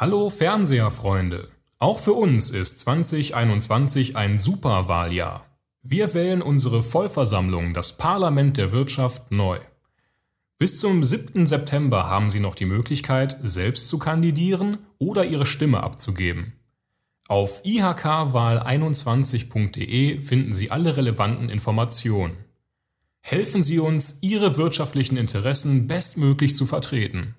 Hallo Fernseherfreunde! Auch für uns ist 2021 ein Superwahljahr. Wir wählen unsere Vollversammlung, das Parlament der Wirtschaft, neu. Bis zum 7. September haben Sie noch die Möglichkeit, selbst zu kandidieren oder Ihre Stimme abzugeben. Auf ihkwahl21.de finden Sie alle relevanten Informationen. Helfen Sie uns, Ihre wirtschaftlichen Interessen bestmöglich zu vertreten.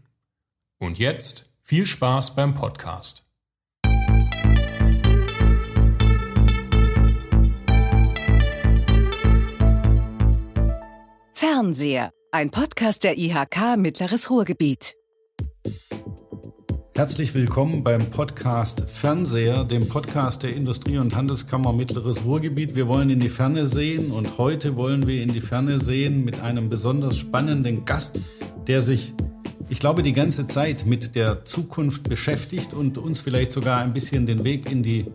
Und jetzt viel Spaß beim Podcast. Fernseher, ein Podcast der IHK Mittleres Ruhrgebiet. Herzlich willkommen beim Podcast Fernseher, dem Podcast der Industrie- und Handelskammer Mittleres Ruhrgebiet. Wir wollen in die Ferne sehen und heute wollen wir in die Ferne sehen mit einem besonders spannenden Gast, der sich ich glaube, die ganze Zeit mit der Zukunft beschäftigt und uns vielleicht sogar ein bisschen den Weg in die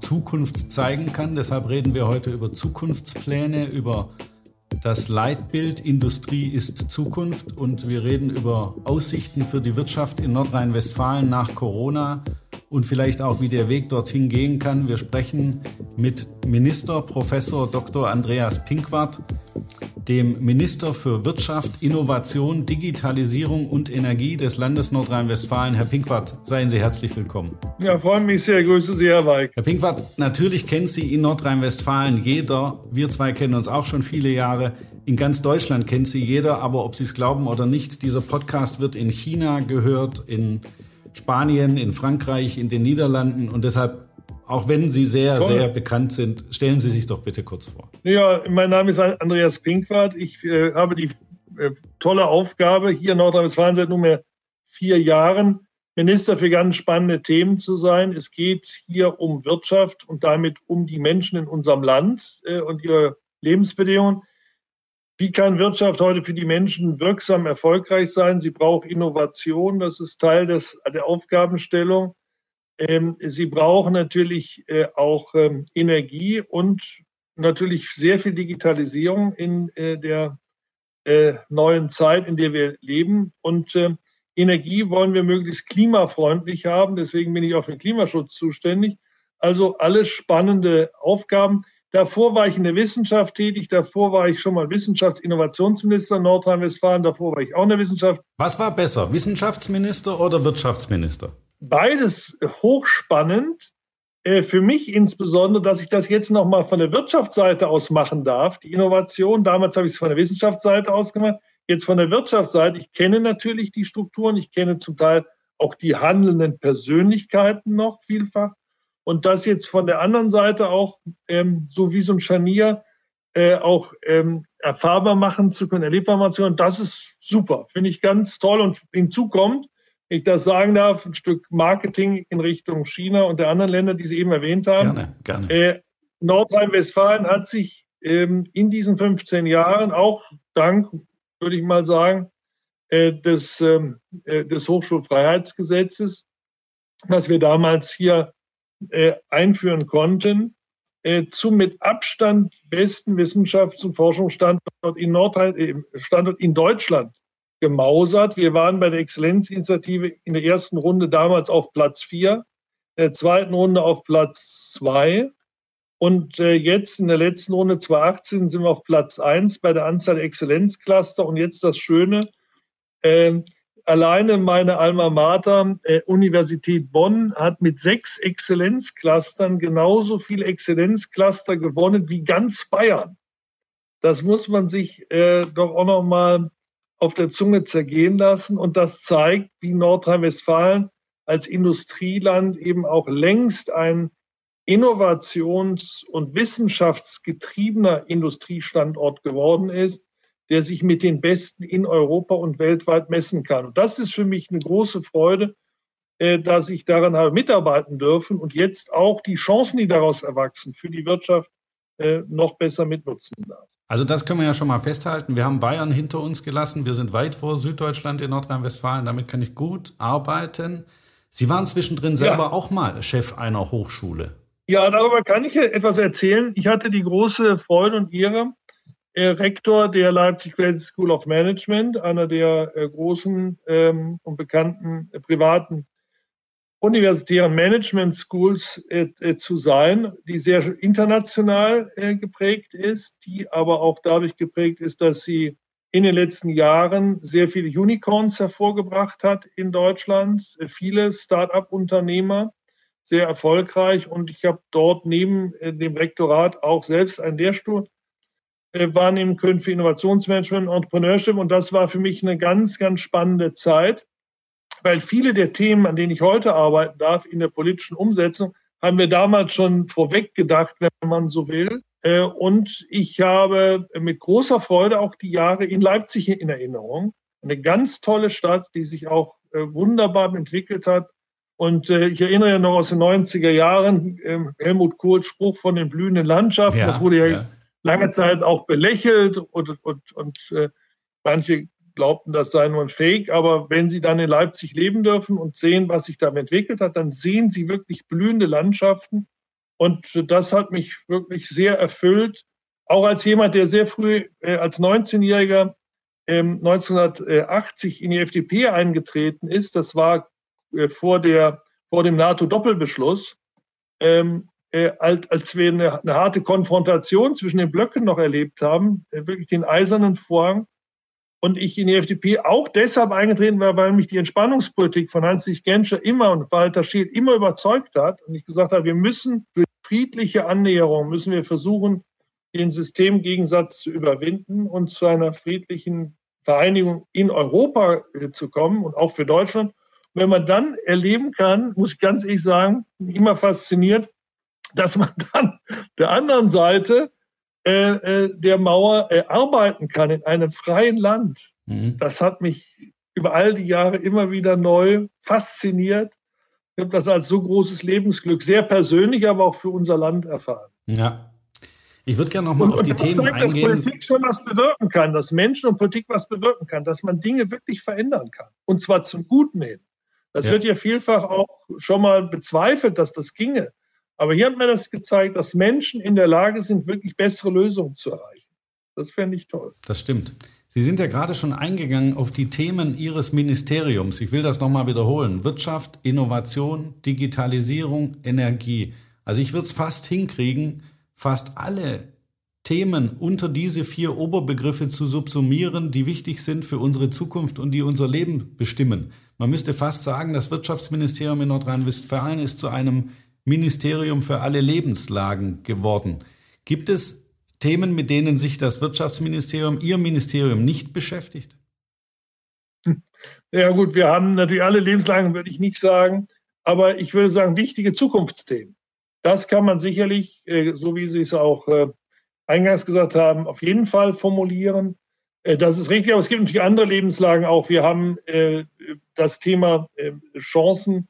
Zukunft zeigen kann. Deshalb reden wir heute über Zukunftspläne, über das Leitbild Industrie ist Zukunft und wir reden über Aussichten für die Wirtschaft in Nordrhein-Westfalen nach Corona und vielleicht auch, wie der Weg dorthin gehen kann. Wir sprechen mit Minister Professor Dr. Andreas Pinkwart dem Minister für Wirtschaft, Innovation, Digitalisierung und Energie des Landes Nordrhein-Westfalen. Herr Pinkwart, seien Sie herzlich willkommen. Ja, freue mich sehr. Grüße Sie, Herr Weig. Herr Pinkwart, natürlich kennt Sie in Nordrhein-Westfalen jeder. Wir zwei kennen uns auch schon viele Jahre. In ganz Deutschland kennt Sie jeder, aber ob Sie es glauben oder nicht, dieser Podcast wird in China gehört, in Spanien, in Frankreich, in den Niederlanden und deshalb auch wenn Sie sehr, Toll. sehr bekannt sind, stellen Sie sich doch bitte kurz vor. Ja, mein Name ist Andreas Pinkwart. Ich äh, habe die äh, tolle Aufgabe, hier in Nordrhein-Westfalen seit nunmehr vier Jahren Minister für ganz spannende Themen zu sein. Es geht hier um Wirtschaft und damit um die Menschen in unserem Land äh, und ihre Lebensbedingungen. Wie kann Wirtschaft heute für die Menschen wirksam erfolgreich sein? Sie braucht Innovation. Das ist Teil des, der Aufgabenstellung. Ähm, sie brauchen natürlich äh, auch ähm, Energie und natürlich sehr viel Digitalisierung in äh, der äh, neuen Zeit, in der wir leben. Und Energie wollen wir möglichst klimafreundlich haben. Deswegen bin ich auch für den Klimaschutz zuständig. Also alles spannende Aufgaben. Davor war ich in der Wissenschaft tätig. Davor war ich schon mal Wissenschaftsinnovationsminister in Nordrhein-Westfalen. Davor war ich auch in der Wissenschaft. Was war besser, Wissenschaftsminister oder Wirtschaftsminister? Beides hochspannend. Äh, für mich insbesondere, dass ich das jetzt nochmal von der Wirtschaftsseite aus machen darf, die Innovation. Damals habe ich es von der Wissenschaftsseite aus gemacht, jetzt von der Wirtschaftsseite. Ich kenne natürlich die Strukturen, ich kenne zum Teil auch die handelnden Persönlichkeiten noch vielfach. Und das jetzt von der anderen Seite auch, ähm, so wie so ein Scharnier, äh, auch ähm, erfahrbar machen zu können, erlebbar machen zu können, das ist super, finde ich ganz toll. Und hinzu kommt, wenn ich das sagen darf, ein Stück Marketing in Richtung China und der anderen Länder, die Sie eben erwähnt haben. Gerne, gerne. Äh, Nordrhein-Westfalen hat sich ähm, in diesen 15 Jahren auch dank, würde ich mal sagen, äh, des, ähm, äh, des Hochschulfreiheitsgesetzes, was wir damals hier äh, einführen konnten, äh, zum mit Abstand besten Wissenschafts- und Forschungsstandort in Nordrhein, äh, Standort in Deutschland gemausert. Wir waren bei der Exzellenzinitiative in der ersten Runde damals auf Platz vier, in der zweiten Runde auf Platz zwei. Und äh, jetzt in der letzten Runde 2018 sind wir auf Platz eins bei der Anzahl der Exzellenzcluster. Und jetzt das Schöne, äh, alleine meine Alma Mater, äh, Universität Bonn, hat mit sechs Exzellenzclustern genauso viele Exzellenzcluster gewonnen wie ganz Bayern. Das muss man sich äh, doch auch noch mal auf der Zunge zergehen lassen. Und das zeigt, wie Nordrhein-Westfalen als Industrieland eben auch längst ein innovations- und wissenschaftsgetriebener Industriestandort geworden ist, der sich mit den Besten in Europa und weltweit messen kann. Und das ist für mich eine große Freude, äh, dass ich daran habe mitarbeiten dürfen und jetzt auch die Chancen, die daraus erwachsen, für die Wirtschaft äh, noch besser mitnutzen darf. Also das können wir ja schon mal festhalten. Wir haben Bayern hinter uns gelassen. Wir sind weit vor Süddeutschland in Nordrhein-Westfalen. Damit kann ich gut arbeiten. Sie waren zwischendrin selber ja. auch mal Chef einer Hochschule. Ja, darüber kann ich etwas erzählen. Ich hatte die große Freude und Ehre, äh, Rektor der Leipzig Graduate School of Management, einer der äh, großen ähm, und bekannten äh, privaten universitären Management Schools äh, äh, zu sein, die sehr international äh, geprägt ist, die aber auch dadurch geprägt ist, dass sie in den letzten Jahren sehr viele Unicorns hervorgebracht hat in Deutschland, äh, viele Start-up-Unternehmer, sehr erfolgreich. Und ich habe dort neben äh, dem Rektorat auch selbst einen Lehrstuhl wahrnehmen können für Innovationsmanagement und Entrepreneurship. Und das war für mich eine ganz, ganz spannende Zeit weil viele der Themen, an denen ich heute arbeiten darf, in der politischen Umsetzung, haben wir damals schon vorweg gedacht, wenn man so will. Äh, und ich habe mit großer Freude auch die Jahre in Leipzig in Erinnerung. Eine ganz tolle Stadt, die sich auch äh, wunderbar entwickelt hat. Und äh, ich erinnere ja noch aus den 90er Jahren ähm, Helmut Kohls Spruch von den blühenden Landschaften. Ja, das wurde ja, ja, lange Zeit auch belächelt und, und, und manche glaubten, das sei nur ein Fake. Aber wenn Sie dann in Leipzig leben dürfen und sehen, was sich da entwickelt hat, dann sehen Sie wirklich blühende Landschaften. Und das hat mich wirklich sehr erfüllt. Auch als jemand, der sehr früh äh, als 19-Jähriger äh, 1980 in die FDP eingetreten ist. Das war äh, vor, der, vor dem NATO-Doppelbeschluss. Ähm, äh, als, als wir eine, eine, harte Konfrontation zwischen den Blöcken noch erlebt haben, äh, wirklich den eisernen Vorhang, und ich in die FDP auch deshalb eingetreten war, weil mich die Entspannungspolitik von Hans-Dietrich Genscher immer und Walter Scheel immer überzeugt hat und ich gesagt habe, wir müssen für friedliche Annäherung müssen wir versuchen, den Systemgegensatz zu überwinden und zu einer friedlichen Vereinigung in Europa äh, zu kommen und auch für Deutschland. Und wenn man dann erleben kann, muss ich ganz ehrlich sagen, immer fasziniert, dass man dann der anderen Seite äh, äh, der Mauer äh, arbeiten kann in einem freien Land. Mhm. Das hat mich über all die Jahre immer wieder neu fasziniert. Ich habe das als so großes Lebensglück, sehr persönlich, aber auch für unser Land erfahren. Ja. Ich würde gerne nochmal auf die Themen zeigt, eingehen. Dass Politik schon was bewirken kann, dass Menschen und Politik was bewirken kann, dass man Dinge wirklich verändern kann. Und zwar zum Guten hin. Das ja. wird ja vielfach auch schon mal bezweifelt, dass das ginge. Aber hier hat mir das gezeigt, dass Menschen in der Lage sind, wirklich bessere Lösungen zu erreichen. Das fände ich toll. Das stimmt. Sie sind ja gerade schon eingegangen auf die Themen Ihres Ministeriums. Ich will das nochmal wiederholen. Wirtschaft, Innovation, Digitalisierung, Energie. Also ich würde es fast hinkriegen, fast alle Themen unter diese vier Oberbegriffe zu subsumieren, die wichtig sind für unsere Zukunft und die unser Leben bestimmen. Man müsste fast sagen, das Wirtschaftsministerium in Nordrhein-Westfalen ist zu einem Ministerium für alle Lebenslagen geworden. Gibt es Themen, mit denen sich das Wirtschaftsministerium, Ihr Ministerium nicht beschäftigt? Ja gut, wir haben natürlich alle Lebenslagen, würde ich nicht sagen, aber ich würde sagen, wichtige Zukunftsthemen. Das kann man sicherlich, äh, so wie Sie es auch äh, eingangs gesagt haben, auf jeden Fall formulieren. Äh, das ist richtig, aber es gibt natürlich andere Lebenslagen auch. Wir haben das Thema Chancen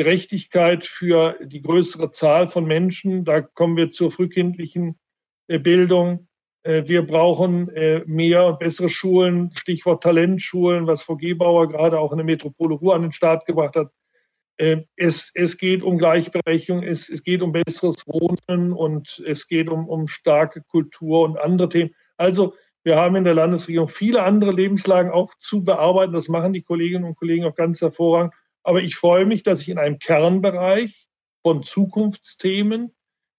Gerechtigkeit für die größere Zahl von Menschen. Da kommen wir zur frühkindlichen äh, Bildung. Äh, wir brauchen äh, mehr und bessere Schulen, Stichwort Talentschulen, was Frau Gebauer gerade auch in der Metropole Ruhr an den Start gebracht hat. Es, es geht um Gleichberechtigung, es, es geht um besseres Wohnen und es geht um, um starke Kultur und andere Themen. Also wir haben in der Landesregierung viele andere Lebenslagen auch zu bearbeiten. Das machen die Kolleginnen und Kollegen auch ganz hervorragend. Aber ich freue mich, dass ich in einem Kernbereich von Zukunftsthemen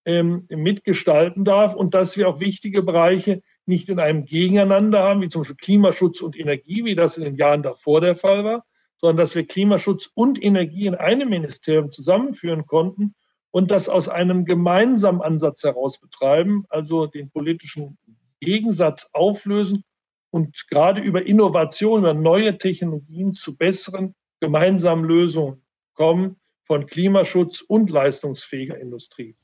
ähm, mitgestalten darf und dass wir auch wichtige Bereiche nicht in einem Gegeneinander haben, wie zum Beispiel Klimaschutz und Energie, wie das in den Jahren davor der Fall war, sondern dass wir Klimaschutz und Energie in einem Ministerium zusammenführen konnten und das aus einem gemeinsamen Ansatz heraus betreiben, also den politischen Gegensatz auflösen und gerade über Innovation, über neue Technologien zu besseren gemeinsamen Lösungen kommen von Klimaschutz und leistungsfähiger Industrie.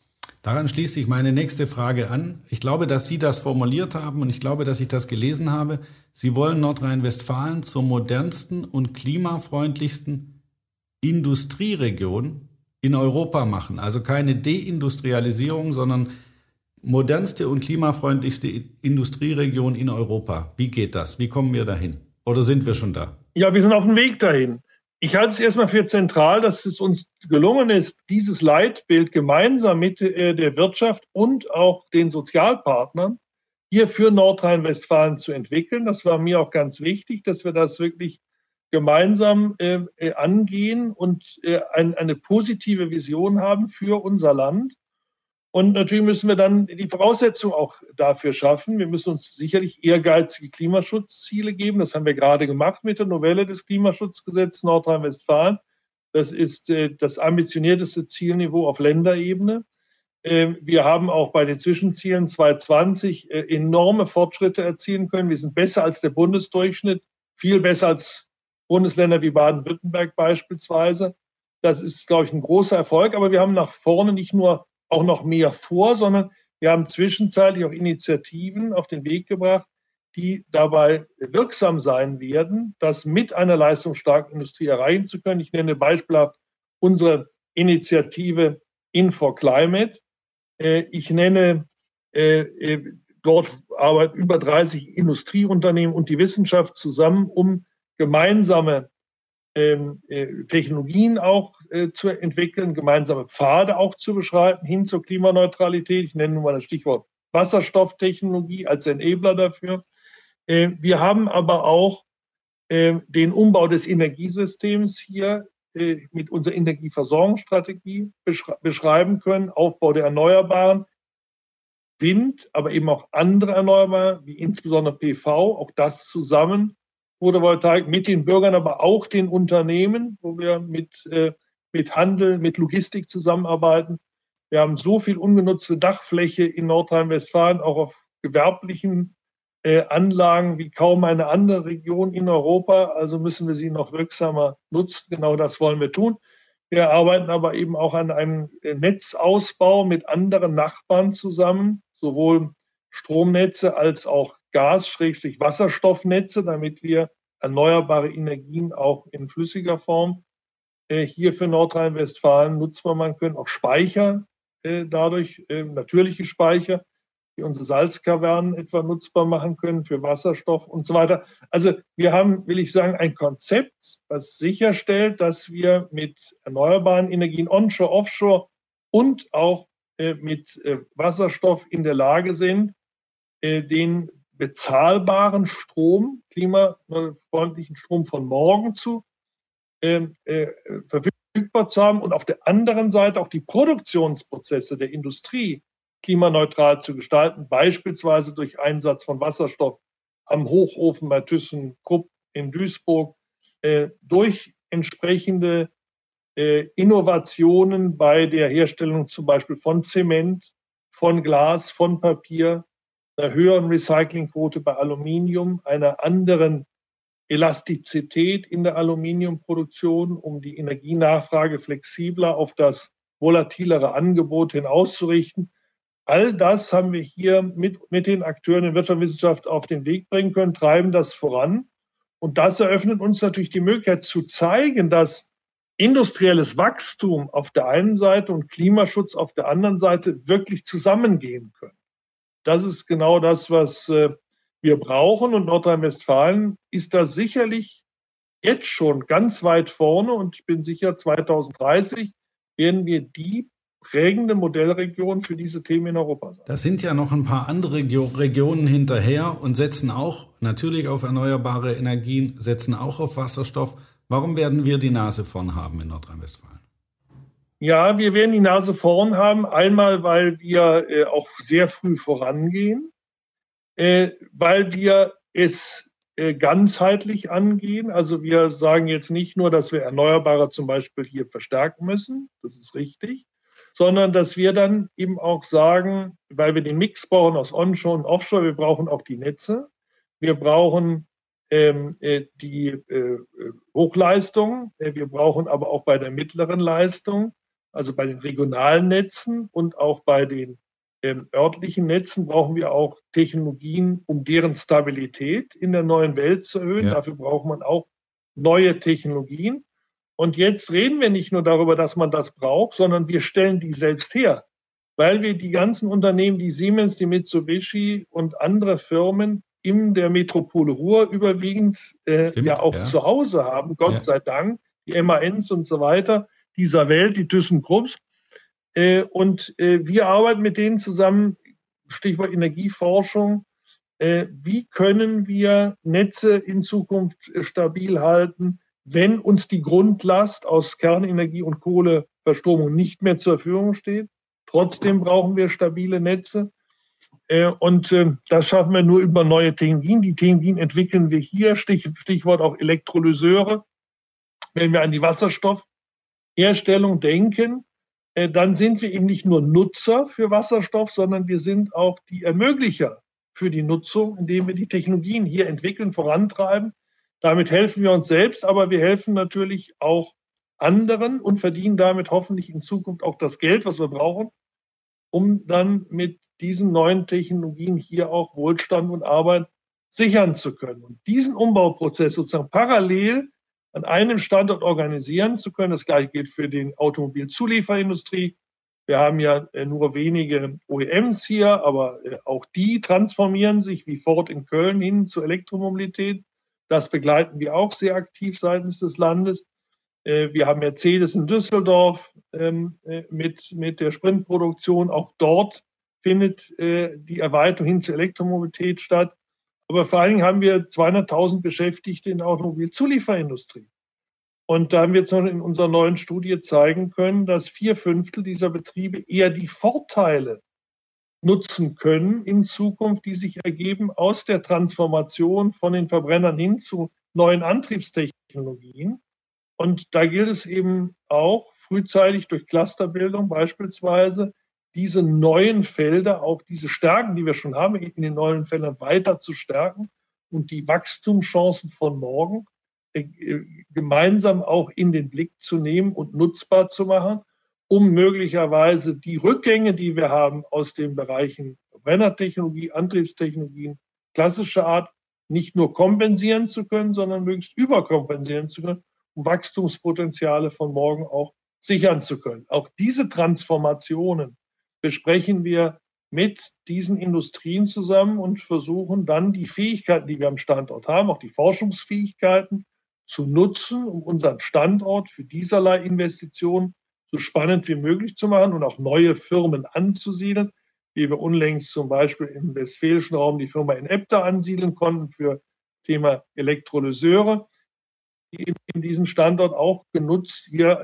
Daran schließt sich meine nächste Frage an. Ich glaube, dass Sie das formuliert haben und ich glaube, dass ich das gelesen habe. Sie wollen Nordrhein-Westfalen zur modernsten und klimafreundlichsten Industrieregion in Europa machen. Also keine Deindustrialisierung, sondern modernste und klimafreundlichste Industrieregion in Europa. Wie geht das? Wie kommen wir dahin? Oder sind wir schon da? Ja, wir sind auf dem Weg dahin. Ich halte es erstmal für zentral, dass es uns gelungen ist, dieses Leitbild gemeinsam mit äh, der Wirtschaft und auch den Sozialpartnern hier für Nordrhein-Westfalen zu entwickeln. Das war mir auch ganz wichtig, dass wir das wirklich gemeinsam äh, äh, angehen und äh, ein, eine positive Vision haben für unser Land. Und natürlich müssen wir dann die Voraussetzungen auch dafür schaffen. Wir müssen uns sicherlich ehrgeizige Klimaschutzziele geben. Das haben wir gerade gemacht mit der Novelle des Klimaschutzgesetzes Nordrhein-Westfalen. Das ist äh, das ambitionierteste Zielniveau auf Länderebene. Äh, wir haben auch bei den Zwischenzielen 2020 äh, enorme Fortschritte erzielen können. Wir sind besser als der Bundesdurchschnitt, viel besser als Bundesländer wie Baden-Württemberg beispielsweise. Das ist, glaube ich, ein großer Erfolg. Aber wir haben nach vorne nicht nur auch noch mehr vor, sondern wir haben zwischenzeitlich auch Initiativen auf den Weg gebracht, die dabei wirksam sein werden, das mit einer leistungsstarken Industrie erreichen zu können. Ich nenne beispielhaft unsere Initiative In4 Climate. Äh, ich nenne äh, äh, dort arbeiten über 30 Industrieunternehmen und die Wissenschaft zusammen, um gemeinsame Technologien auch äh, zu entwickeln, gemeinsame Pfade auch zu beschreiten hin zur Klimaneutralität. Ich nenne nur mal das Stichwort Wasserstofftechnologie als Enabler dafür. Äh, wir haben aber auch äh, den Umbau des Energiesystems hier äh, mit unserer Energieversorgungsstrategie beschre beschreiben können, Aufbau der Erneuerbaren, Wind, aber eben auch andere Erneuerbare, wie insbesondere PV, auch das zusammen Photovoltaik mit den Bürgern, aber auch den Unternehmen, wo wir mit, äh, mit Handel, mit Logistik zusammenarbeiten. Wir haben so viel ungenutzte Dachfläche in Nordrhein-Westfalen, auch auf gewerblichen äh, Anlagen wie kaum eine andere Region in Europa. Also müssen wir sie noch wirksamer nutzen. Genau das wollen wir tun. Wir arbeiten aber eben auch an einem äh, Netzausbau mit anderen Nachbarn zusammen, sowohl Stromnetze als auch Gas-Wasserstoffnetze, damit wir erneuerbare Energien auch in flüssiger Form äh, hier für Nordrhein-Westfalen nutzbar machen können, auch Speicher äh, dadurch, äh, natürliche Speicher, die unsere Salzkavernen etwa nutzbar machen können für Wasserstoff und so weiter. Also wir haben, will ich sagen, ein Konzept, was sicherstellt, dass wir mit erneuerbaren Energien onshore, offshore und auch mit Wasserstoff in der Lage sind, den bezahlbaren Strom, klimafreundlichen Strom von morgen zu ähm, äh, verfügbar zu haben und auf der anderen Seite auch die Produktionsprozesse der Industrie klimaneutral zu gestalten, beispielsweise durch Einsatz von Wasserstoff am Hochofen bei ThyssenKrupp in Duisburg, äh, durch entsprechende äh, Innovationen bei der Herstellung zum Beispiel von Zement, von Glas, von Papier, einer höheren Recyclingquote bei Aluminium, einer anderen Elastizität in der Aluminiumproduktion, um die Energienachfrage flexibler auf das volatilere Angebot hin auszurichten. All das haben wir hier mit, mit den Akteuren in Wirtschaftswissenschaft auf den Weg bringen können, treiben das voran. Und das eröffnet uns natürlich die Möglichkeit zu zeigen, dass industrielles Wachstum auf der einen Seite und Klimaschutz auf der anderen Seite wirklich zusammengehen können. Das ist genau das, was äh, wir brauchen. Und Nordrhein-Westfalen ist da sicherlich jetzt schon ganz weit vorne. Und ich bin sicher, 2030 werden wir die prägende Modellregion für diese Themen in Europa sein. Da sind ja noch ein paar andere Regionen hinterher und setzen auch natürlich auf erneuerbare Energien, setzen auch auf Wasserstoff. Warum werden wir die Nase vorn haben in Nordrhein-Westfalen? Ja, wir werden die Nase vorn haben. Einmal, weil wir äh, auch sehr früh vorangehen, äh, weil wir es äh, ganzheitlich angehen. Also wir sagen jetzt nicht nur, dass wir Erneuerbare zum Beispiel hier verstärken müssen, das ist richtig, sondern dass wir dann eben auch sagen, weil wir den Mix brauchen aus Onshore und Offshore, wir brauchen auch die Netze, wir brauchen ähm, äh, die äh, Hochleistung, äh, wir brauchen aber auch bei der mittleren Leistung also bei den regionalen Netzen und auch bei den ähm, örtlichen Netzen brauchen wir auch Technologien, um deren Stabilität in der neuen Welt zu erhöhen. Ja. Dafür braucht man auch neue Technologien. Und jetzt reden wir nicht nur darüber, dass man das braucht, sondern wir stellen die selbst her, weil wir die ganzen Unternehmen, die Siemens, die Mitsubishi und andere Firmen in der Metropole Ruhr überwiegend äh, Stimmt, ja auch ja. zu Hause haben, Gott ja. sei Dank, die MANs und so weiter dieser Welt, die ThyssenKrupps. Äh, und äh, wir arbeiten mit denen zusammen, Stichwort Energieforschung, äh, wie können wir Netze in Zukunft stabil halten, wenn uns die Grundlast aus Kernenergie und Kohleverstromung nicht mehr zur Verfügung steht. Trotzdem brauchen wir stabile Netze. Und das schaffen wir nur über neue Technologien. Die Technologien entwickeln wir hier, Stichwort auch Elektrolyseure. Wenn wir an die Wasserstoffherstellung denken, dann sind wir eben nicht nur Nutzer für Wasserstoff, sondern wir sind auch die Ermöglicher für die Nutzung, indem wir die Technologien hier entwickeln, vorantreiben. Damit helfen wir uns selbst, aber wir helfen natürlich auch anderen und verdienen damit hoffentlich in Zukunft auch das Geld, was wir brauchen, um dann mit diesen neuen Technologien hier auch Wohlstand und Arbeit sichern zu können. Und diesen Umbauprozess sozusagen parallel an einem Standort organisieren zu können, das gleiche gilt für die Automobilzulieferindustrie, wir haben ja äh, nur wenige OEMs hier, aber äh, auch die transformieren sich wie Ford in Köln hin zur Elektromobilität. Das begleiten wir auch sehr aktiv seitens des Landes. Äh, wir haben Mercedes in Düsseldorf ähm, mit, mit der Sprintproduktion. Auch dort findet die Erweiterung hin zur Elektromobilität statt. Aber vor allen Dingen haben wir 200.000 Beschäftigte in der Automobilzulieferindustrie. Und da haben wir jetzt noch in unserer neuen Studie zeigen können, dass vier Fünftel dieser Betriebe eher die Vorteile nutzen können in Zukunft, die sich ergeben aus der Transformation von den Verbrennern hin zu neuen Antriebstechnologien. Und da gilt es eben auch frühzeitig durch Clusterbildung beispielsweise diese neuen Felder, auch diese Stärken, die wir schon haben, in den neuen Feldern weiter zu stärken und die Wachstumschancen von morgen äh, gemeinsam auch in den Blick zu nehmen und nutzbar zu machen, um möglicherweise die Rückgänge, die wir haben aus den Bereichen Brennertechnologie, Antriebstechnologien, klassischer Art, nicht nur kompensieren zu können, sondern möglichst überkompensieren zu können, um Wachstumspotenziale von morgen auch sichern zu können. Auch diese Transformationen besprechen wir mit diesen Industrien zusammen und versuchen dann die Fähigkeiten, die wir am Standort haben, auch die Forschungsfähigkeiten, zu nutzen, um unseren Standort für dieserlei Investitionen so spannend wie möglich zu machen und auch neue Firmen anzusiedeln, wie wir unlängst zum Beispiel im westfälischen Raum die Firma in Ebda ansiedeln konnten für Thema Elektrolyseure, die in diesem Standort auch genutzt, hier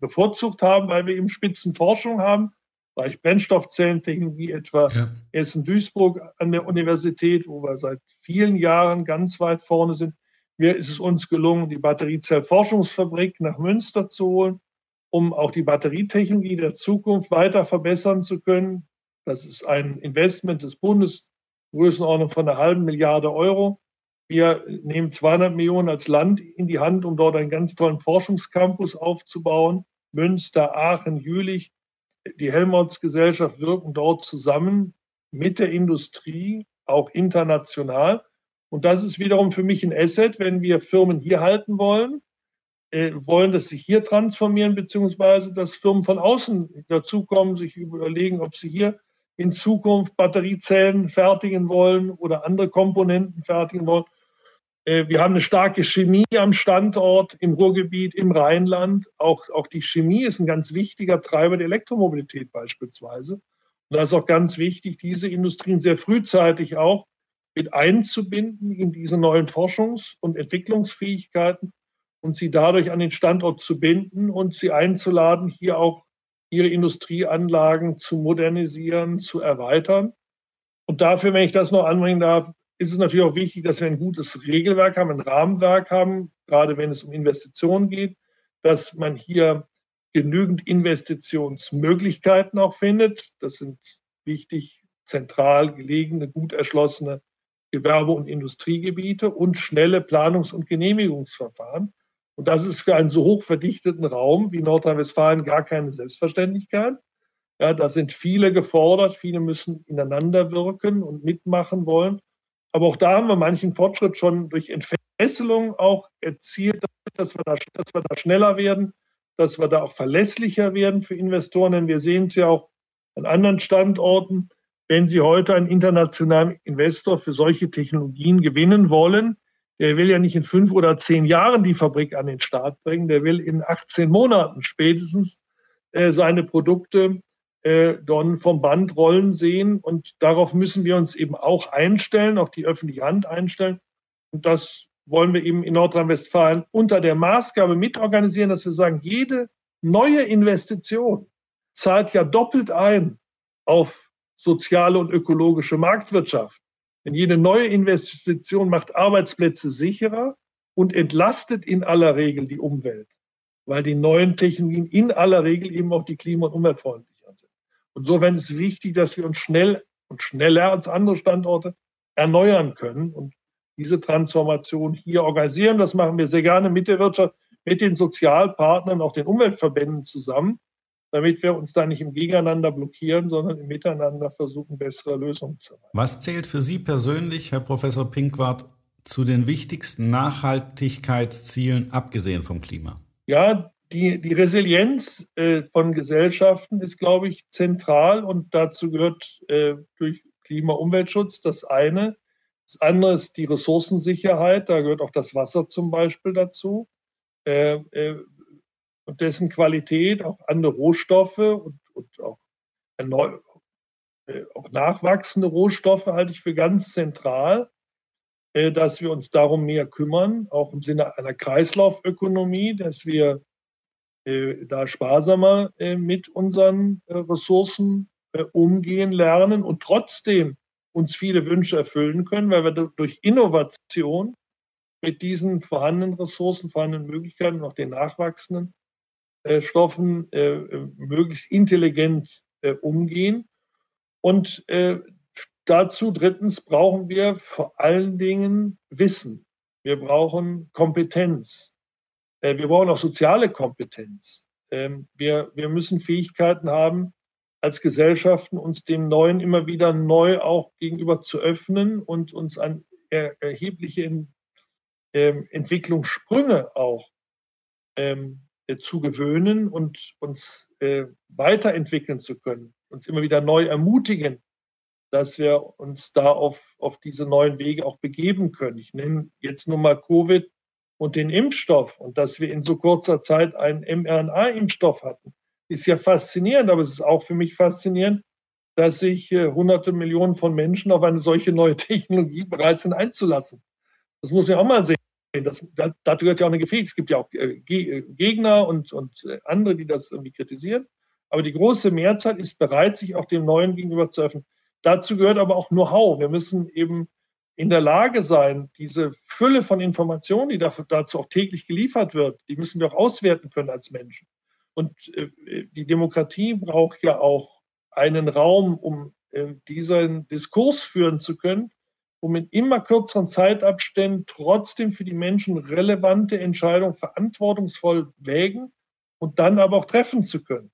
bevorzugt haben, weil wir eben Spitzenforschung haben, Bereich Brennstoffzellentechnologie etwa ja. Essen-Duisburg an der Universität, wo wir seit vielen Jahren ganz weit vorne sind. Mir ist es uns gelungen, die Batteriezellforschungsfabrik nach Münster zu holen, um auch die Batterietechnologie der Zukunft weiter verbessern zu können. Das ist ein Investment des Bundes, Größenordnung von einer halben Milliarde Euro. Wir nehmen 200 Millionen als Land in die Hand, um dort einen ganz tollen Forschungscampus aufzubauen. Münster, Aachen, Jülich, die Helmholtz-Gesellschaft wirken dort zusammen mit der Industrie, auch international. Und das ist wiederum für mich ein Asset, wenn wir Firmen hier halten wollen, äh, wollen, dass sie hier transformieren, beziehungsweise dass Firmen von außen dazukommen, sich überlegen, ob sie hier in Zukunft Batteriezellen fertigen wollen oder andere Komponenten fertigen wollen. Äh, wir haben eine starke Chemie am Standort im Ruhrgebiet, im Rheinland. Auch, auch die Chemie ist ein ganz wichtiger Treiber der Elektromobilität beispielsweise. Und da ist auch ganz wichtig, diese Industrien sehr frühzeitig auch mit einzubinden in diese neuen Forschungs- und Entwicklungsfähigkeiten und sie dadurch an den Standort zu binden und sie einzuladen, hier auch ihre Industrieanlagen zu modernisieren, zu erweitern. Und dafür, wenn ich das noch anbringen darf, ist es natürlich auch wichtig, dass wir ein gutes Regelwerk haben, ein Rahmenwerk haben, gerade wenn es um Investitionen geht, dass man hier genügend Investitionsmöglichkeiten auch findet. Das sind wichtig zentral gelegene, gut erschlossene Gewerbe- und Industriegebiete und schnelle Planungs- und Genehmigungsverfahren. Und das ist für einen so hoch verdichteten Raum wie Nordrhein-Westfalen gar keine Selbstverständlichkeit. Ja, da sind viele gefordert, viele müssen ineinander wirken und mitmachen wollen. Aber auch da haben wir manchen Fortschritt schon durch Entfesselung auch erzielt, dass wir, da, dass wir da schneller werden, dass wir da auch verlässlicher werden für Investoren. Denn wir sehen es ja auch an anderen Standorten wenn Sie heute einen internationalen Investor für solche Technologien gewinnen wollen, der will ja nicht in fünf oder zehn Jahren die Fabrik an den Start bringen, der will in 18 Monaten spätestens äh, seine Produkte äh, dann vom Band rollen sehen. Und darauf müssen wir uns eben auch einstellen, auch die öffentliche Hand einstellen. Und das wollen wir eben in Nordrhein-Westfalen unter der Maßgabe mitorganisieren, dass wir sagen, jede neue Investition zahlt ja doppelt ein auf soziale und ökologische Marktwirtschaft. Denn jede neue Investition macht Arbeitsplätze sicherer und entlastet in aller Regel die Umwelt, weil die neuen Technologien in aller Regel eben auch die klima- und umweltfreundlicher sind. Und insofern ist es wichtig, dass wir uns schnell und schneller als andere Standorte erneuern können und diese Transformation hier organisieren. Das machen wir sehr gerne mit der Wirtschaft, mit den Sozialpartnern, auch den Umweltverbänden zusammen, damit wir uns da nicht im Gegeneinander blockieren, sondern im Miteinander versuchen, bessere Lösungen zu erreichen. Was zählt für Sie persönlich, Herr Professor Pinkwart, zu den wichtigsten Nachhaltigkeitszielen, abgesehen vom Klima? Ja, die, die Resilienz äh, von Gesellschaften ist, glaube ich, zentral und dazu gehört äh, durch Klima-Umweltschutz das eine. Das andere ist die Ressourcensicherheit, da gehört auch das Wasser zum Beispiel dazu. Äh, äh, und dessen Qualität, auch andere Rohstoffe und, und auch, neu, äh, auch nachwachsende Rohstoffe halte ich für ganz zentral, äh, dass wir uns darum mehr kümmern, auch im Sinne einer Kreislaufökonomie, dass wir da sparsamer äh, mit unseren äh, Ressourcen umgehen lernen und trotzdem uns viele Wünsche erfüllen können, weil wir durch Innovation mit diesen vorhandenen Ressourcen, vorhandenen Möglichkeiten, auch den nachwachsenden äh, Stoffen äh, möglichst intelligent äh, umgehen. Und dazu drittens brauchen wir vor allen Dingen Wissen. Wir brauchen Kompetenz. Wir brauchen auch soziale Kompetenz. Ähm, wir, wir müssen Fähigkeiten haben, als Gesellschaften uns dem Neuen immer wieder neu auch gegenüber zu öffnen und uns an erhebliche ähm, Entwicklungssprünge auch ähm, äh, zu gewöhnen und uns äh, weiterentwickeln zu können, uns immer wieder neu ermutigen, dass wir uns da auf, auf diese neuen Wege auch begeben können. Ich nenne jetzt nur mal Covid und den Impfstoff und dass wir in so kurzer Zeit einen mRNA-Impfstoff hatten, ist ja faszinierend, aber es ist auch für mich faszinierend, dass sich äh, hunderte Millionen von Menschen auf eine solche neue Technologie bereit sind einzulassen. Das muss man auch mal sehen. Das, dazu gehört ja auch eine Gefäß. Es gibt ja auch äh, äh, Gegner und, und äh, andere, die das irgendwie kritisieren. Aber die große Mehrzahl ist bereit, sich auch dem Neuen gegenüber zu öffnen. Dazu gehört aber auch Know-how. Wir müssen eben in der Lage sein, diese Fülle von Informationen, die dafür, dazu auch täglich geliefert wird, die müssen wir auch auswerten können als Menschen. Und äh, die Demokratie braucht ja auch einen Raum, um äh, diesen Diskurs führen zu können, um in immer kürzeren Zeitabständen trotzdem für die Menschen relevante Entscheidungen verantwortungsvoll wägen und dann aber auch treffen zu können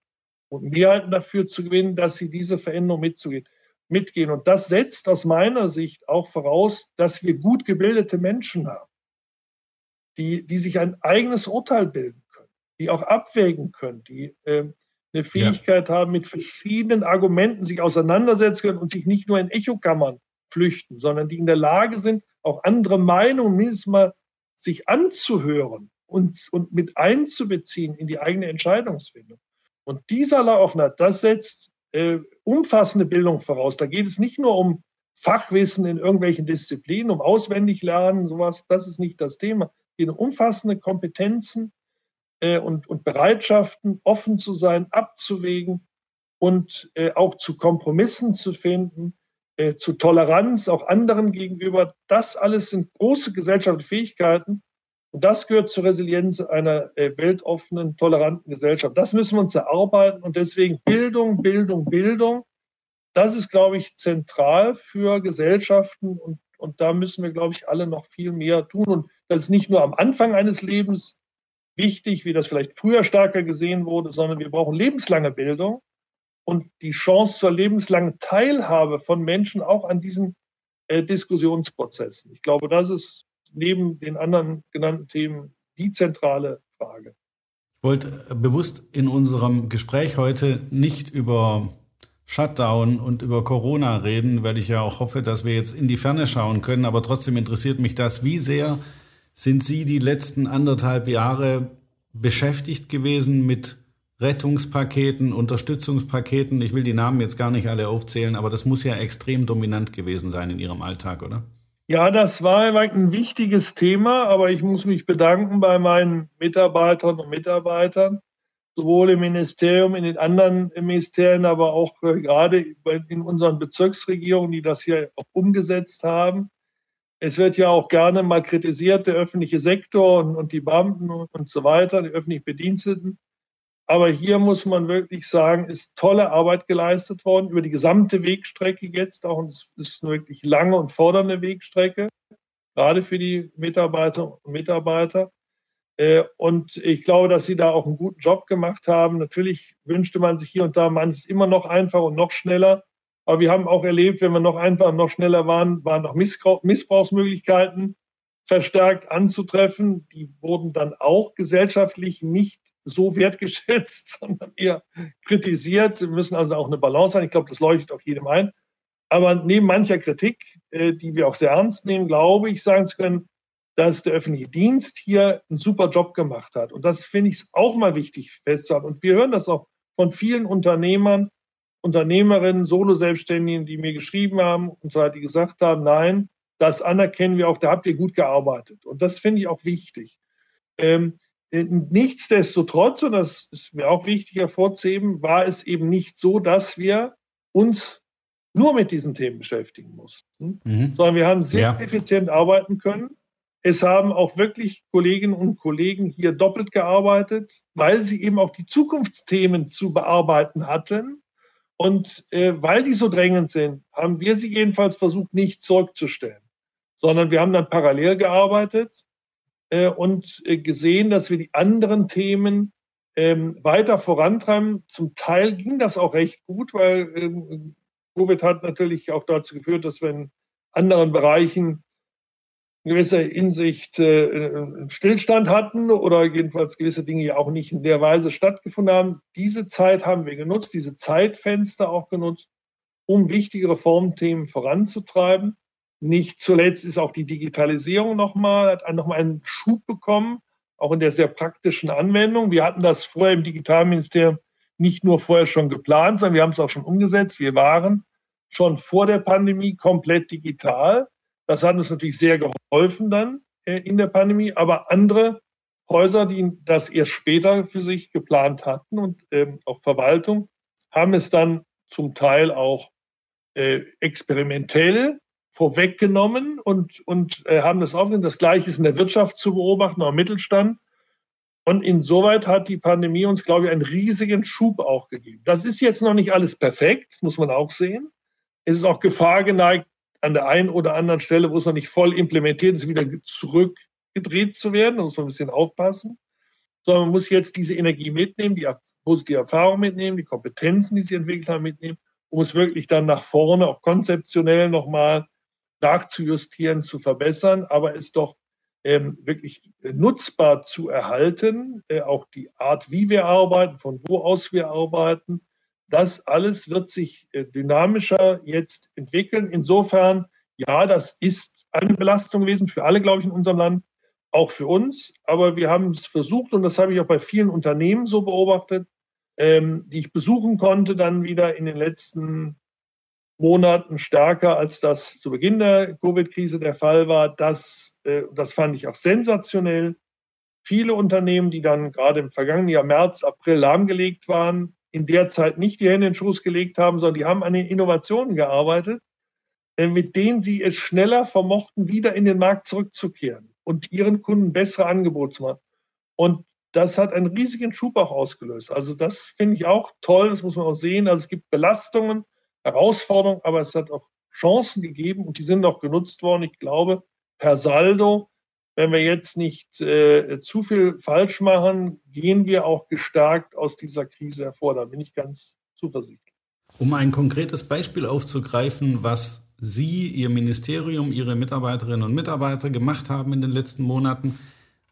und Mehrheiten dafür zu gewinnen, dass sie diese Veränderung mitzugehen, mitgehen. Und das setzt aus meiner Sicht auch voraus, dass wir gut gebildete Menschen haben, die, die sich ein eigenes Urteil bilden können, die auch abwägen können, die äh, eine Fähigkeit ja. haben, mit verschiedenen Argumenten sich auseinandersetzen können und sich nicht nur in Echokammern flüchten, sondern die in der Lage sind, auch andere Meinungen mindestens mal sich anzuhören und, und mit einzubeziehen in die eigene Entscheidungsfindung. Und dieser Offenheit, das setzt äh, umfassende Bildung voraus. Da geht es nicht nur um Fachwissen in irgendwelchen Disziplinen, um auswendig lernen, sowas, das ist nicht das Thema. Es geht um umfassende Kompetenzen äh, und, und Bereitschaften, offen zu sein, abzuwägen und äh, auch zu Kompromissen zu finden, äh, zu Toleranz auch anderen gegenüber. Das alles sind große gesellschaftliche Fähigkeiten. Und das gehört zur Resilienz einer äh, weltoffenen, toleranten Gesellschaft. Das müssen wir uns erarbeiten. Und deswegen Bildung, Bildung, Bildung. Das ist, glaube ich, zentral für Gesellschaften. Und, und da müssen wir, glaube ich, alle noch viel mehr tun. Und das ist nicht nur am Anfang eines Lebens wichtig, wie das vielleicht früher stärker gesehen wurde, sondern wir brauchen lebenslange Bildung und die Chance zur lebenslangen Teilhabe von Menschen auch an diesen äh, Diskussionsprozessen. Ich glaube, das ist neben den anderen genannten Themen die zentrale Frage. Ich wollte bewusst in unserem Gespräch heute nicht über Shutdown und über Corona reden, weil ich ja auch hoffe, dass wir jetzt in die Ferne schauen können. Aber trotzdem interessiert mich das, wie sehr sind Sie die letzten anderthalb Jahre beschäftigt gewesen mit Rettungspaketen, Unterstützungspaketen. Ich will die Namen jetzt gar nicht alle aufzählen, aber das muss ja extrem dominant gewesen sein in Ihrem Alltag, oder? Ja, das war ein wichtiges Thema, aber ich muss mich bedanken bei meinen Mitarbeiterinnen und Mitarbeitern, sowohl im Ministerium, in den anderen Ministerien, aber auch äh, gerade in unseren Bezirksregierungen, die das hier auch umgesetzt haben. Es wird ja auch gerne mal kritisiert, der öffentliche Sektor und, und die Beamten und, und so weiter, die öffentlich Bediensteten. Aber hier muss man wirklich sagen, ist tolle Arbeit geleistet worden über die gesamte Wegstrecke jetzt auch. Und es ist eine wirklich lange und fordernde Wegstrecke, gerade für die Mitarbeiter und Mitarbeiter. Äh, und ich glaube, dass sie da auch einen guten Job gemacht haben. Natürlich wünschte man sich hier und da manches immer noch einfacher und noch schneller. Aber wir haben auch erlebt, wenn wir noch einfacher und noch schneller waren, waren auch Missbrauchsmöglichkeiten verstärkt anzutreffen. Die wurden dann auch gesellschaftlich nicht so wertgeschätzt, sondern eher kritisiert. Wir müssen also auch eine Balance sein. Ich glaube, das leuchtet auch jedem ein. Aber neben mancher Kritik, äh, die wir auch sehr ernst nehmen, glaube ich, sagen zu können, dass der öffentliche Dienst hier einen super Job gemacht hat. Und das finde ich auch mal wichtig festzuhalten. Und wir hören das auch von vielen Unternehmern, Unternehmerinnen, Solo-Selbstständigen, die mir geschrieben haben und so weiter, die gesagt haben, nein, das anerkennen wir auch, da habt ihr gut gearbeitet. Und das finde ich auch wichtig. Ähm, äh, nichtsdestotrotz, und das ist mir auch wichtig hervorzuheben, war es eben nicht so, dass wir uns nur mit diesen Themen beschäftigen mussten, mhm. sondern wir haben sehr ja. effizient arbeiten können. Es haben auch wirklich Kolleginnen und Kollegen hier doppelt gearbeitet, weil sie eben auch die Zukunftsthemen zu bearbeiten hatten. Und äh, weil die so drängend sind, haben wir sie jedenfalls versucht, nicht zurückzustellen, sondern wir haben dann parallel gearbeitet äh, und äh, gesehen, dass wir die anderen Themen ähm, weiter vorantreiben. Zum Teil ging das auch recht gut, weil ähm, Covid hat natürlich auch dazu geführt, dass wir in anderen Bereichen in gewisser Hinsicht äh, Stillstand hatten oder jedenfalls gewisse Dinge ja auch nicht in der Weise stattgefunden haben. Diese Zeit haben wir genutzt, diese Zeitfenster auch genutzt, um wichtige Reformthemen voranzutreiben. Nicht zuletzt ist auch die Digitalisierung nochmal, hat nochmal einen Schub bekommen, auch in der sehr praktischen Anwendung. Wir hatten das vorher im Digitalministerium nicht nur vorher schon geplant, sondern wir haben es auch schon umgesetzt. Wir waren schon vor der Pandemie komplett digital. Das hat uns natürlich sehr geholfen dann äh, in der Pandemie, aber andere Häuser, die das erst später für sich geplant hatten und ähm, auch Verwaltung, haben es dann zum Teil auch äh, experimentell vorweggenommen und, und äh, haben das aufgenommen. Das Gleiche ist in der Wirtschaft zu beobachten, auch im Mittelstand. Und insoweit hat die Pandemie uns, glaube ich, einen riesigen Schub auch gegeben. Das ist jetzt noch nicht alles perfekt, muss man auch sehen. Es ist auch Gefahr geneigt, an der einen oder anderen Stelle, wo es noch nicht voll implementiert ist, wieder zurückgedreht zu werden. Da muss man ein bisschen aufpassen. Sondern man muss jetzt diese Energie mitnehmen, die positive Erfahrung mitnehmen, die Kompetenzen, die sie entwickelt haben, mitnehmen, um es wirklich dann nach vorne, auch konzeptionell nochmal nachzujustieren, zu verbessern, aber es doch ähm, wirklich nutzbar zu erhalten, äh, auch die Art, wie wir arbeiten, von wo aus wir arbeiten, das alles wird sich äh, dynamischer jetzt entwickeln. Insofern, ja, das ist eine Belastung gewesen für alle, glaube ich, in unserem Land, auch für uns. Aber wir haben es versucht und das habe ich auch bei vielen Unternehmen so beobachtet, ähm, die ich besuchen konnte, dann wieder in den letzten Monaten stärker, als das zu Beginn der Covid-Krise der Fall war. Das, äh, das fand ich auch sensationell. Viele Unternehmen, die dann gerade im vergangenen Jahr März, April lahmgelegt waren, in der Zeit nicht die Hände in den Schoß gelegt haben, sondern die haben an den Innovationen gearbeitet, äh, mit denen sie es schneller vermochten, wieder in den Markt zurückzukehren und ihren Kunden bessere Angebote zu machen. Und das hat einen riesigen Schub auch ausgelöst. Also das finde ich auch toll, das muss man auch sehen. Also es gibt Belastungen, Herausforderung, aber es hat auch Chancen gegeben und die sind auch genutzt worden. Ich glaube, per Saldo, wenn wir jetzt nicht äh, zu viel falsch machen, gehen wir auch gestärkt aus dieser Krise hervor. Da bin ich ganz zuversichtlich. Um ein konkretes Beispiel aufzugreifen, was Sie, Ihr Ministerium, Ihre Mitarbeiterinnen und Mitarbeiter gemacht haben in den letzten Monaten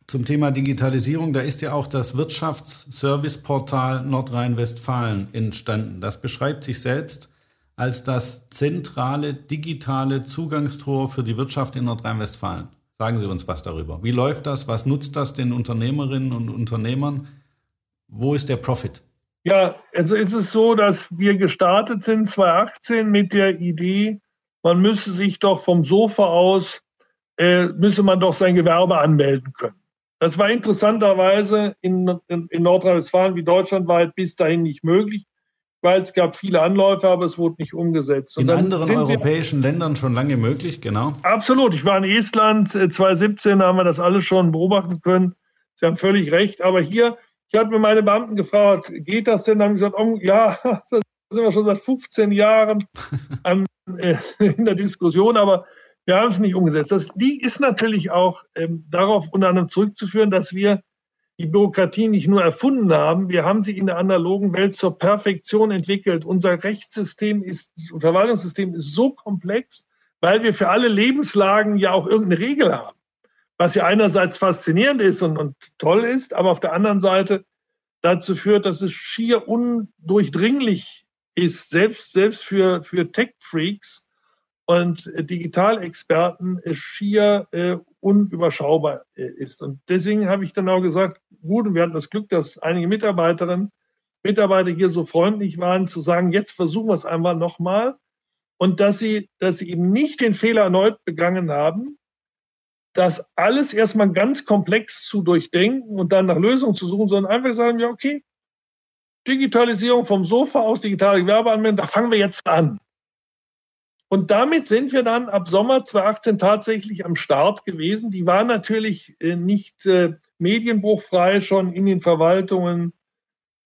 zum Thema Digitalisierung, da ist ja auch das Wirtschaftsserviceportal Nordrhein-Westfalen entstanden. Das beschreibt sich selbst als das zentrale digitale Zugangstor für die Wirtschaft in Nordrhein-Westfalen. Sagen Sie uns was darüber. Wie läuft das? Was nutzt das den Unternehmerinnen und Unternehmern? Wo ist der Profit? Ja, also ist es so, dass wir gestartet sind 2018 mit der Idee, man müsse sich doch vom Sofa aus, äh, müsse man doch sein Gewerbe anmelden können. Das war interessanterweise in, in, in Nordrhein-Westfalen wie deutschlandweit bis dahin nicht möglich. Ich weiß, es gab viele Anläufe, aber es wurde nicht umgesetzt. Und in anderen europäischen Ländern schon lange möglich, genau. Absolut. Ich war in Estland 2017, da haben wir das alles schon beobachten können. Sie haben völlig recht. Aber hier, ich habe mir meine Beamten gefragt, geht das denn? Dann haben gesagt, oh, ja, das sind wir schon seit 15 Jahren äh, in der Diskussion. Aber wir haben es nicht umgesetzt. Das ist natürlich auch ähm, darauf unter anderem zurückzuführen, dass wir die Bürokratie nicht nur erfunden haben, wir haben sie in der analogen Welt zur Perfektion entwickelt. Unser Rechtssystem ist, Verwaltungssystem ist so komplex, weil wir für alle Lebenslagen ja auch irgendeine Regel haben. Was ja einerseits faszinierend ist und, und toll ist, aber auf der anderen Seite dazu führt, dass es schier undurchdringlich ist, selbst, selbst für, für Tech-Freaks, und Digitalexperten schier äh, unüberschaubar äh, ist. Und deswegen habe ich dann auch gesagt, gut, und wir hatten das Glück, dass einige Mitarbeiterinnen, Mitarbeiter hier so freundlich waren, zu sagen, jetzt versuchen wir es einmal nochmal. Und dass sie, dass sie eben nicht den Fehler erneut begangen haben, das alles erstmal ganz komplex zu durchdenken und dann nach Lösungen zu suchen, sondern einfach sagen, ja, okay, Digitalisierung vom Sofa aus, digitale Gewerbeanmeldung, da fangen wir jetzt an. Und damit sind wir dann ab Sommer 2018 tatsächlich am Start gewesen. Die war natürlich äh, nicht äh, medienbruchfrei schon in den Verwaltungen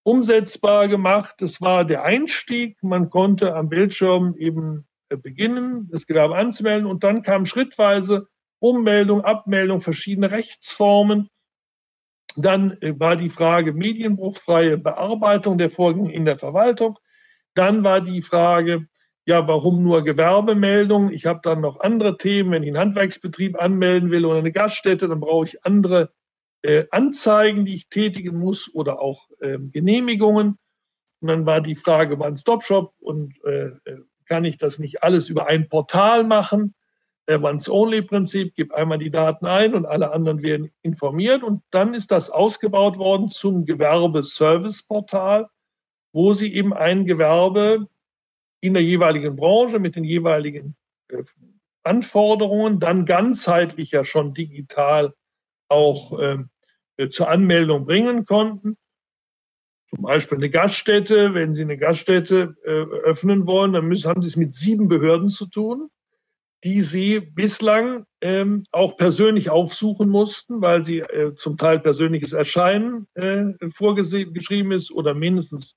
umsetzbar gemacht. Das war der Einstieg. Man konnte am Bildschirm eben äh, beginnen, das Gewerbe anzumelden und dann kam schrittweise Ummeldung, Abmeldung, verschiedene Rechtsformen. Dann war die Frage medienbruchfreie Bearbeitung der Vorgänge in der Verwaltung. Dann war die Frage ja, warum nur Gewerbemeldungen? Ich habe dann noch andere Themen. Wenn ich einen Handwerksbetrieb anmelden will oder eine Gaststätte, dann brauche ich andere äh, Anzeigen, die ich tätigen muss oder auch äh, Genehmigungen. Und dann war die Frage One-Stop-Shop und äh, äh, kann ich das nicht alles über ein Portal machen? Äh, Once-Only-Prinzip, gib einmal die Daten ein und alle anderen werden informiert. Und dann ist das ausgebaut worden zum Gewerbeservice-Portal, wo Sie eben ein Gewerbe in der jeweiligen Branche mit den jeweiligen Anforderungen, dann ganzheitlich ja schon digital auch ähm, äh, zur Anmeldung bringen konnten. Zum Beispiel eine Gaststätte, wenn Sie eine Gaststätte äh, öffnen wollen, dann müssen, haben Sie es mit sieben Behörden zu tun, die Sie bislang ähm, auch persönlich aufsuchen mussten, weil sie äh, zum Teil persönliches Erscheinen äh, vorgeschrieben ist oder mindestens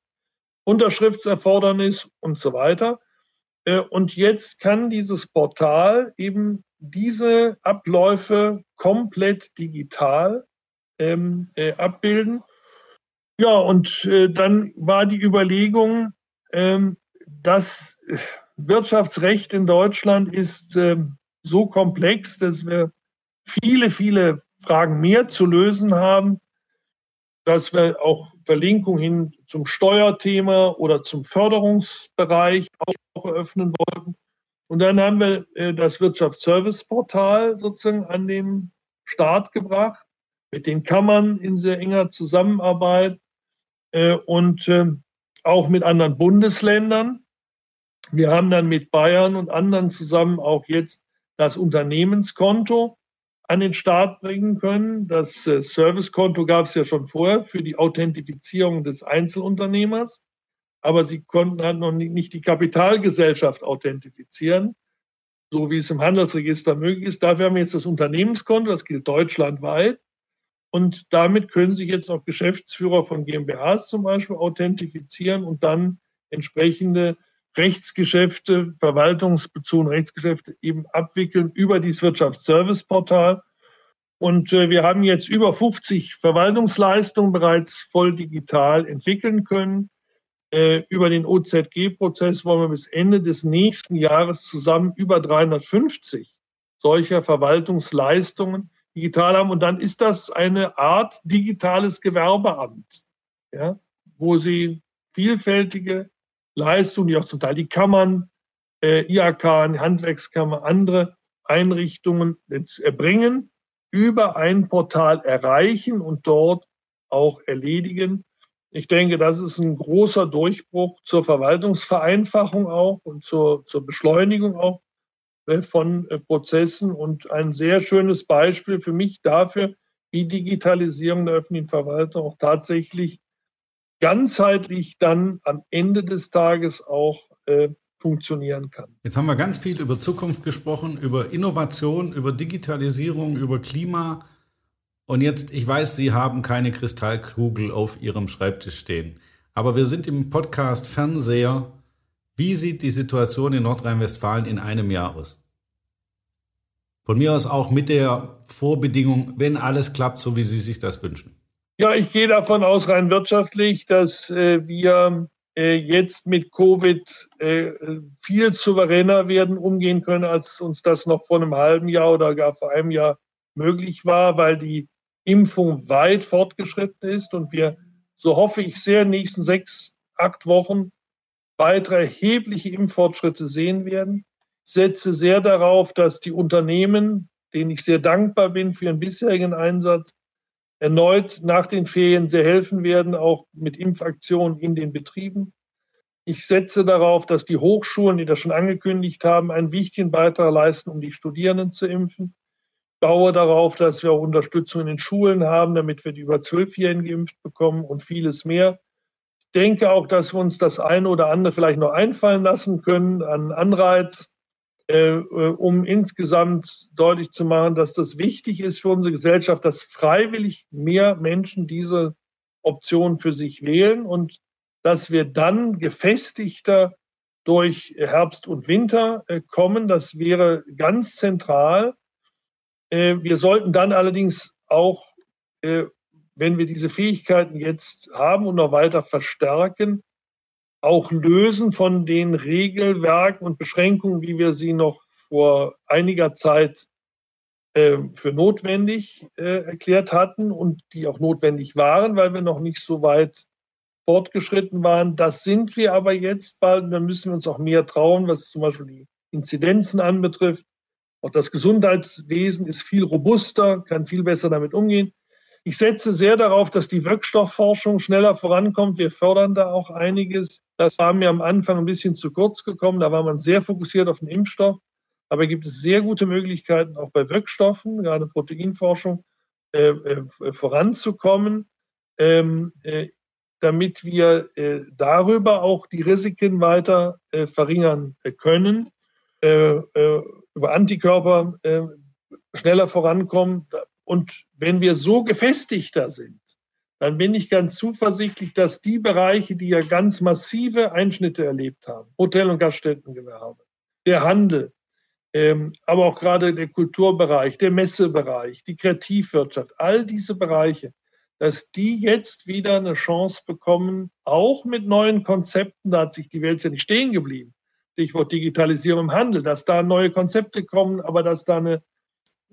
Unterschriftserfordernis und so weiter. Äh, und jetzt kann dieses Portal eben diese Abläufe komplett digital ähm, äh, abbilden. Ja, und äh, dann war die Überlegung, ähm, das Wirtschaftsrecht in Deutschland ist äh, so komplex, dass wir viele, viele Fragen mehr zu lösen haben, dass wir auch Verlinkung hin zum Steuerthema oder zum Förderungsbereich auch eröffnen wollten. Und dann haben wir äh, das Wirtschaftsservice-Portal sozusagen an den Start gebracht, mit den Kammern in sehr enger Zusammenarbeit äh, und äh, auch mit anderen Bundesländern. Wir haben dann mit Bayern und anderen zusammen auch jetzt das Unternehmenskonto an den Start bringen können. Das äh, Servicekonto gab es ja schon vorher für die Authentifizierung des Einzelunternehmers, aber sie konnten halt noch nicht die Kapitalgesellschaft authentifizieren, so wie es im Handelsregister möglich ist. Dafür haben wir jetzt das Unternehmenskonto, das gilt deutschlandweit. Und damit können sich jetzt auch Geschäftsführer von GmbHs zum Beispiel authentifizieren und dann entsprechende Rechtsgeschäfte, verwaltungsbezogene Rechtsgeschäfte eben abwickeln über dieses Wirtschaftsserviceportal. Und äh, wir haben jetzt über 50 Verwaltungsleistungen bereits voll digital entwickeln können. Äh, über den OZG-Prozess wollen wir bis Ende des nächsten Jahres zusammen über 350 solcher Verwaltungsleistungen digital haben. Und dann ist das eine Art digitales Gewerbeamt, ja, wo Sie vielfältige Leistungen, die auch zum Teil die Kammern, äh, IAK, Handwerkskammer, andere Einrichtungen erbringen, über ein Portal erreichen und dort auch erledigen. Ich denke, das ist ein großer Durchbruch zur Verwaltungsvereinfachung auch und zur, zur Beschleunigung auch äh, von äh, Prozessen und ein sehr schönes Beispiel für mich dafür, wie Digitalisierung der öffentlichen Verwaltung auch tatsächlich ganzheitlich dann am Ende des Tages auch äh, funktionieren kann. Jetzt haben wir ganz viel über Zukunft gesprochen, über Innovation, über Digitalisierung, über Klima. Und jetzt, ich weiß, Sie haben keine Kristallkugel auf Ihrem Schreibtisch stehen. Aber wir sind im Podcast Fernseher. Wie sieht die Situation in Nordrhein-Westfalen in einem Jahr aus? Von mir aus auch mit der Vorbedingung, wenn alles klappt, so wie Sie sich das wünschen. Ja, ich gehe davon aus, rein wirtschaftlich, dass äh, wir äh, jetzt mit Covid äh, viel souveräner werden umgehen können, als uns das noch vor einem halben Jahr oder gar vor einem Jahr möglich war, weil die Impfung weit fortgeschritten ist und wir, so hoffe ich sehr, in den nächsten sechs, acht Wochen weitere erhebliche Impffortschritte sehen werden. Ich setze sehr darauf, dass die Unternehmen, denen ich sehr dankbar bin für ihren bisherigen Einsatz, erneut nach den Ferien sehr helfen werden, auch mit Impfaktionen in den Betrieben. Ich setze darauf, dass die Hochschulen, die das schon angekündigt haben, einen wichtigen Beitrag leisten, um die Studierenden zu impfen. Baue darauf, dass wir auch Unterstützung in den Schulen haben, damit wir die über Zwölfjährigen geimpft bekommen und vieles mehr. Ich denke auch, dass wir uns das eine oder andere vielleicht noch einfallen lassen können an Anreiz, äh, äh, um insgesamt deutlich zu machen, dass das wichtig ist für unsere Gesellschaft, dass freiwillig mehr Menschen diese Option für sich wählen und dass wir dann gefestigter durch Herbst und Winter äh, kommen. Das wäre ganz zentral. Wir sollten dann allerdings auch, wenn wir diese Fähigkeiten jetzt haben und noch weiter verstärken, auch lösen von den Regelwerken und Beschränkungen, wie wir sie noch vor einiger Zeit äh, für notwendig äh, erklärt hatten und die auch notwendig waren, weil wir noch nicht so weit fortgeschritten waren. Das sind wir aber jetzt bald. Da müssen wir uns auch mehr trauen, was zum Beispiel die Inzidenzen anbetrifft. Auch das Gesundheitswesen ist viel robuster, kann viel besser damit umgehen. Ich setze sehr darauf, dass die Wirkstoffforschung schneller vorankommt. Wir fördern da auch einiges. Das war mir am Anfang ein bisschen zu kurz gekommen. Da war man sehr fokussiert auf den Impfstoff. Aber gibt es sehr gute Möglichkeiten, auch bei Wirkstoffen, gerade Proteinforschung, äh, äh, voranzukommen, ähm, äh, damit wir äh, darüber auch die Risiken weiter äh, verringern äh, können. Über Antikörper schneller vorankommen. Und wenn wir so gefestigter sind, dann bin ich ganz zuversichtlich, dass die Bereiche, die ja ganz massive Einschnitte erlebt haben, Hotel- und Gaststättengewerbe, der Handel, ähm, aber auch gerade der Kulturbereich, der Messebereich, die Kreativwirtschaft, all diese Bereiche, dass die jetzt wieder eine Chance bekommen, auch mit neuen Konzepten, da hat sich die Welt ja nicht stehen geblieben. Stichwort Digitalisierung im Handel, dass da neue Konzepte kommen, aber dass da eine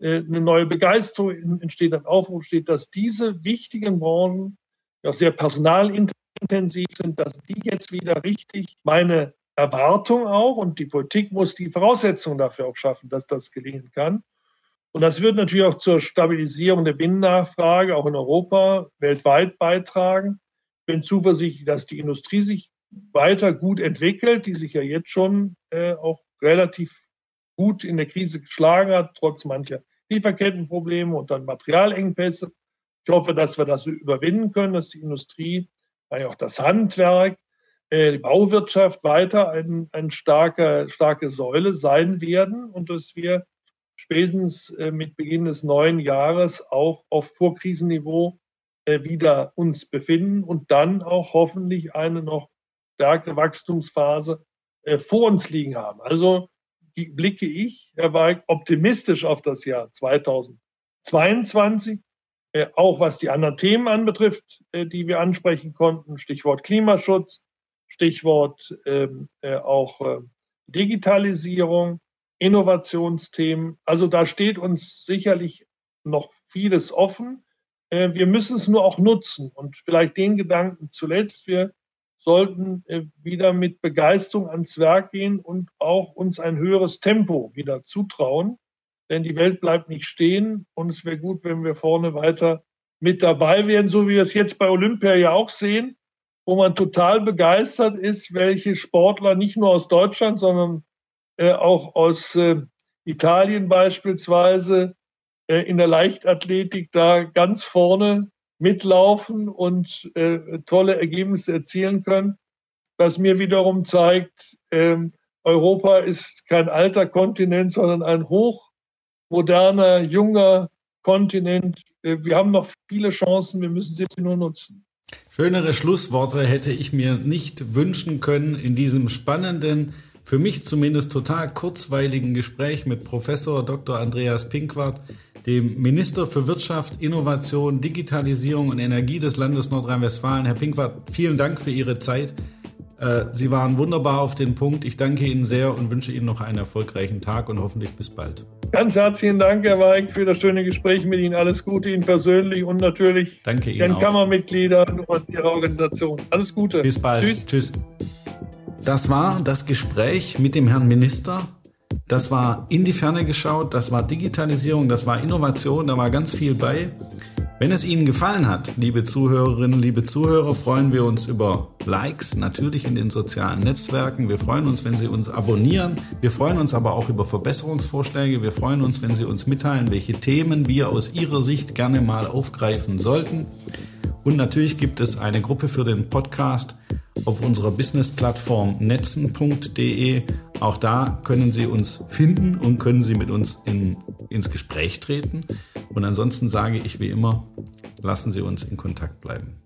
äh, eine neue Begeisterung entsteht, ein Aufruf steht, dass diese wichtigen Branchen, die auch sehr personalintensiv sind, dass die jetzt wieder richtig meine Erwartung auch und die Politik muss die Voraussetzungen dafür auch schaffen, dass das gelingen kann. Und das wird natürlich auch zur Stabilisierung der Binnennachfrage auch in Europa weltweit beitragen. Ich bin zuversichtlich, dass die Industrie sich weiter gut entwickelt, die sich ja jetzt schon äh, auch relativ gut in der Krise geschlagen hat, trotz mancher Lieferkettenprobleme und dann Materialengpässe. Ich hoffe, dass wir das überwinden können, dass die Industrie, auch das Handwerk, äh, die Bauwirtschaft weiter ein, ein starke, starke Säule sein werden und dass wir spätestens äh, mit Beginn des neuen Jahres auch auf Vorkrisenniveau äh, wieder uns befinden und dann auch hoffentlich eine noch stärkere Wachstumsphase vor uns liegen haben. Also blicke ich, Herr Weig, optimistisch auf das Jahr 2022, äh, auch was die anderen Themen anbetrifft, äh, die wir ansprechen konnten. Stichwort Klimaschutz, Stichwort ähm, äh, auch Digitalisierung, Innovationsthemen. Also da steht uns sicherlich noch vieles offen. Wir müssen es nur auch nutzen. Und vielleicht den Gedanken zuletzt, wir sollten äh, wieder mit Begeisterung ans Werk gehen und auch uns ein höheres Tempo wieder zutrauen. Denn die Welt bleibt nicht stehen und es wäre gut, wenn wir vorne weiter mit dabei wären, so wie wir es jetzt bei Olympia ja auch sehen. wo man total begeistert ist, welche Sportler nicht nur aus Deutschland, sondern äh, auch aus äh, Italien beispielsweise äh, in der Leichtathletik da ganz vorne mitlaufen und äh, tolle Ergebnisse erzielen können, was mir wiederum zeigt, ähm, Europa ist kein alter Kontinent, sondern ein hochmoderner, junger Kontinent. Äh, wir haben noch viele Chancen, wir müssen sie nur nutzen. Schönere Schlussworte hätte ich mir nicht wünschen können in diesem spannenden, für mich zumindest total kurzweiligen Gespräch mit Professor Dr. Andreas Pinkwart, dem Minister für Wirtschaft, Innovation, Digitalisierung und Energie des Landes Nordrhein-Westfalen. Herr Pinkwart, vielen Dank für Ihre Zeit. Äh, Sie waren wunderbar auf den Punkt. Ich danke Ihnen sehr und wünsche Ihnen noch einen erfolgreichen Tag und hoffentlich bis bald. Ganz herzlichen Dank, Herr Weig, für das schöne Gespräch mit Ihnen. Alles Gute Ihnen persönlich und natürlich danke Ihnen den. Kammermitgliedern und Ihrer Organisation. Alles Gute. Bis bald. Tschüss. Tschüss. Das war das Gespräch mit dem Herrn Minister das war in die Ferne geschaut, das war Digitalisierung, das war Innovation, da war ganz viel bei. Wenn es Ihnen gefallen hat, liebe Zuhörerinnen, liebe Zuhörer, freuen wir uns über Likes, natürlich in den sozialen Netzwerken. Wir freuen uns, wenn Sie uns abonnieren. Wir freuen uns aber auch über Verbesserungsvorschläge. Wir freuen uns, wenn Sie uns mitteilen, welche Themen wir aus Ihrer Sicht gerne mal aufgreifen sollten. Und natürlich gibt es eine Gruppe für den Podcast auf unserer Business-Plattform netzen.de. Auch da können Sie uns finden und können Sie mit uns in, ins Gespräch treten. Und ansonsten sage ich wie immer, lassen Sie uns in Kontakt bleiben.